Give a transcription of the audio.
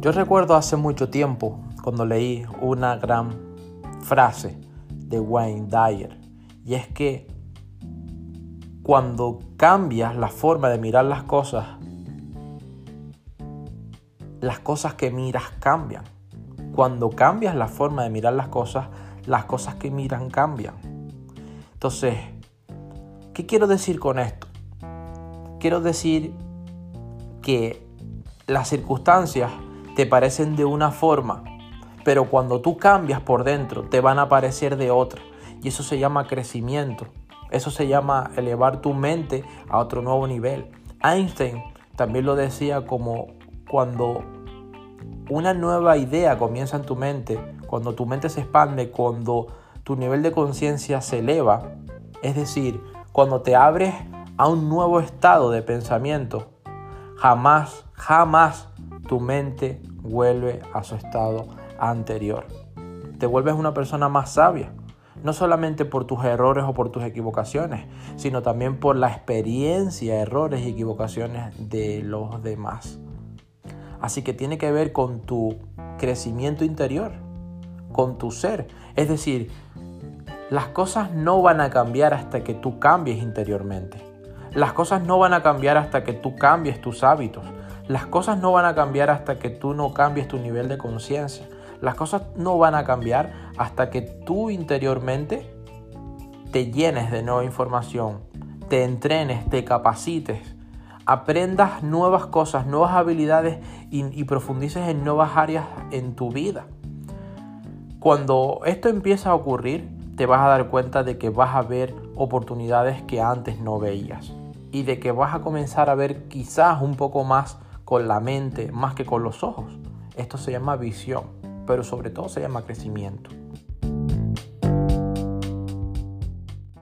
Yo recuerdo hace mucho tiempo cuando leí una gran frase de Wayne Dyer y es que cuando cambias la forma de mirar las cosas, las cosas que miras cambian. Cuando cambias la forma de mirar las cosas, las cosas que miran cambian. Entonces, ¿qué quiero decir con esto? Quiero decir que las circunstancias te parecen de una forma, pero cuando tú cambias por dentro te van a parecer de otra. Y eso se llama crecimiento. Eso se llama elevar tu mente a otro nuevo nivel. Einstein también lo decía como cuando una nueva idea comienza en tu mente, cuando tu mente se expande, cuando tu nivel de conciencia se eleva, es decir, cuando te abres a un nuevo estado de pensamiento, jamás, jamás tu mente vuelve a su estado anterior. Te vuelves una persona más sabia, no solamente por tus errores o por tus equivocaciones, sino también por la experiencia, errores y equivocaciones de los demás. Así que tiene que ver con tu crecimiento interior, con tu ser. Es decir, las cosas no van a cambiar hasta que tú cambies interiormente. Las cosas no van a cambiar hasta que tú cambies tus hábitos. Las cosas no van a cambiar hasta que tú no cambies tu nivel de conciencia. Las cosas no van a cambiar hasta que tú interiormente te llenes de nueva información, te entrenes, te capacites, aprendas nuevas cosas, nuevas habilidades y, profundices en nuevas áreas en tu vida. Cuando esto empieza a ocurrir, te vas a dar cuenta de que vas a ver oportunidades que antes no veías y de que vas a comenzar a ver quizás un poco más con la mente más que con los ojos. Esto se llama visión, pero sobre todo se llama crecimiento.